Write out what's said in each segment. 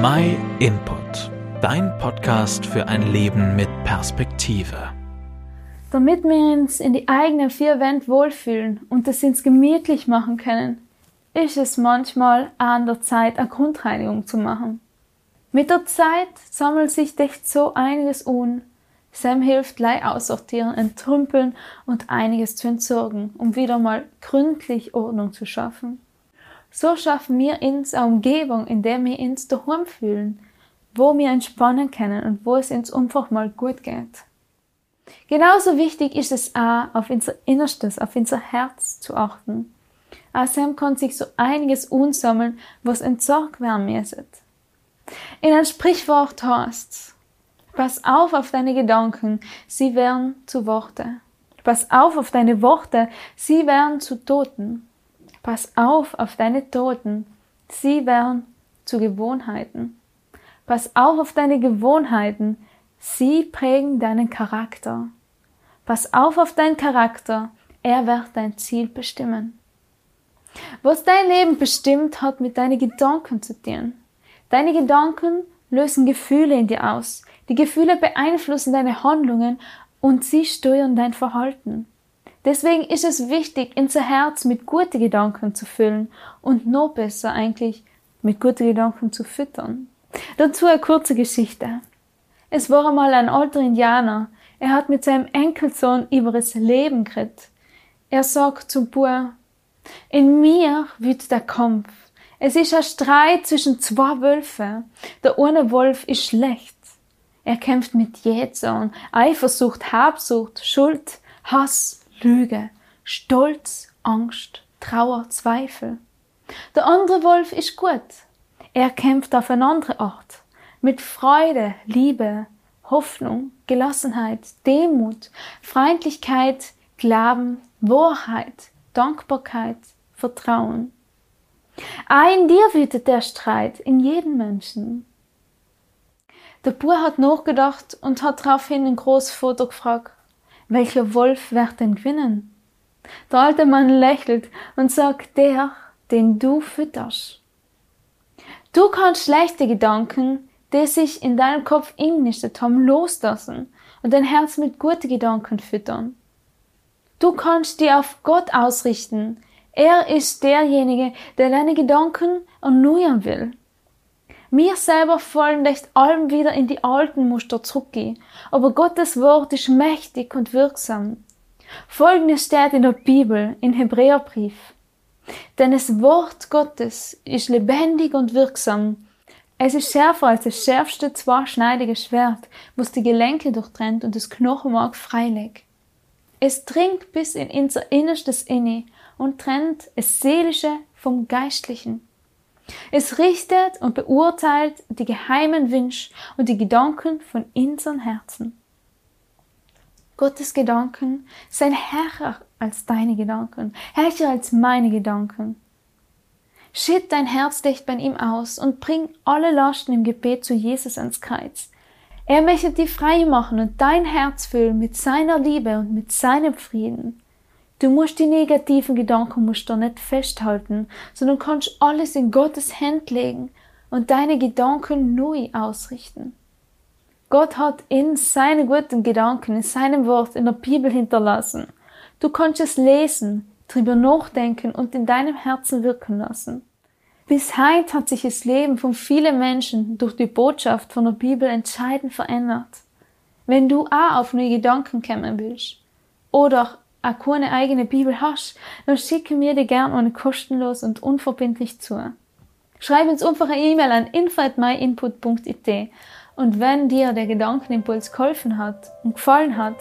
My Input, dein Podcast für ein Leben mit Perspektive. Damit wir uns in die eigenen vier Wände wohlfühlen und es uns gemütlich machen können, ist es manchmal an der Zeit, eine Grundreinigung zu machen. Mit der Zeit sammelt sich echt so einiges un. Sam hilft gleich aussortieren, entrümpeln und einiges zu entsorgen, um wieder mal gründlich Ordnung zu schaffen. So schaffen wir uns eine Umgebung, in der wir uns daheim fühlen, wo wir entspannen können und wo es uns einfach mal gut geht. Genauso wichtig ist es auch, auf unser Innerstes, auf unser Herz zu achten. Außerdem kann sich so einiges unsammeln, was entsorgt werden müsste. In ein Sprichwort heißt Pass auf auf deine Gedanken, sie werden zu Worte. Pass auf auf deine Worte, sie werden zu Toten. Pass auf auf deine Toten, sie werden zu Gewohnheiten. Pass auf auf deine Gewohnheiten, sie prägen deinen Charakter. Pass auf auf deinen Charakter, er wird dein Ziel bestimmen. Was dein Leben bestimmt, hat mit deinen Gedanken zu tun. Deine Gedanken lösen Gefühle in dir aus. Die Gefühle beeinflussen deine Handlungen und sie steuern dein Verhalten. Deswegen ist es wichtig, unser Herz mit guten Gedanken zu füllen und noch besser eigentlich mit guten Gedanken zu füttern. Dazu eine kurze Geschichte. Es war einmal ein alter Indianer. Er hat mit seinem Enkelsohn über das Leben geredet. Er sagt zum Bub, in mir wird der Kampf. Es ist ein Streit zwischen zwei Wölfen. Der eine Wolf ist schlecht. Er kämpft mit Jähzorn, Eifersucht, Habsucht, Schuld, Hass, Lüge, Stolz, Angst, Trauer, Zweifel. Der andere Wolf ist gut. Er kämpft auf eine andere Art. Mit Freude, Liebe, Hoffnung, Gelassenheit, Demut, Freundlichkeit, Glauben, Wahrheit, Dankbarkeit, Vertrauen. Auch in dir wütet der Streit, in jedem Menschen. Der Bub hat nachgedacht und hat daraufhin ein großes Foto gefragt, welcher Wolf wird denn gewinnen? Der alte Mann lächelt und sagt, der, den du fütterst. Du kannst schlechte Gedanken, die sich in deinem Kopf innistet haben, loslassen und dein Herz mit guten Gedanken füttern. Du kannst die auf Gott ausrichten. Er ist derjenige, der deine Gedanken erneuern will. Wir selber fallen echt allem wieder in die alten Muster zurückgehen, aber Gottes Wort ist mächtig und wirksam. Folgendes steht in der Bibel, in Hebräerbrief. Denn das Wort Gottes ist lebendig und wirksam. Es ist schärfer als das schärfste zweischneidige Schwert, was die Gelenke durchtrennt und das Knochenmark freilegt. Es dringt bis in unser Innerstes inne und trennt das Seelische vom Geistlichen. Es richtet und beurteilt die geheimen Wünsche und die Gedanken von unseren Herzen. Gottes Gedanken sind herrer als deine Gedanken, herrscher als meine Gedanken. Schütt dein Herz dicht bei ihm aus und bring alle Lasten im Gebet zu Jesus ans Kreuz. Er möchte dich frei machen und dein Herz füllen mit seiner Liebe und mit seinem Frieden. Du musst die negativen Gedankenmuster nicht festhalten, sondern kannst alles in Gottes Hand legen und deine Gedanken neu ausrichten. Gott hat in seine guten Gedanken, in seinem Wort, in der Bibel hinterlassen. Du kannst es lesen, drüber nachdenken und in deinem Herzen wirken lassen. Bis heute hat sich das Leben von vielen Menschen durch die Botschaft von der Bibel entscheidend verändert. Wenn du auch auf neue Gedanken kommen willst oder auch keine eigene Bibel hast, dann schicke mir die gern eine kostenlos und unverbindlich zu. Schreib uns einfach eine E-Mail an info@myinput.it und wenn dir der Gedankenimpuls geholfen hat und gefallen hat,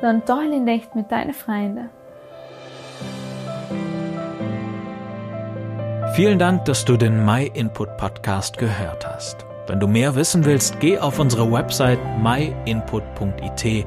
dann teile ihn echt mit deinen Freunden. Vielen Dank, dass du den My Input Podcast gehört hast. Wenn du mehr wissen willst, geh auf unsere Website myinput.it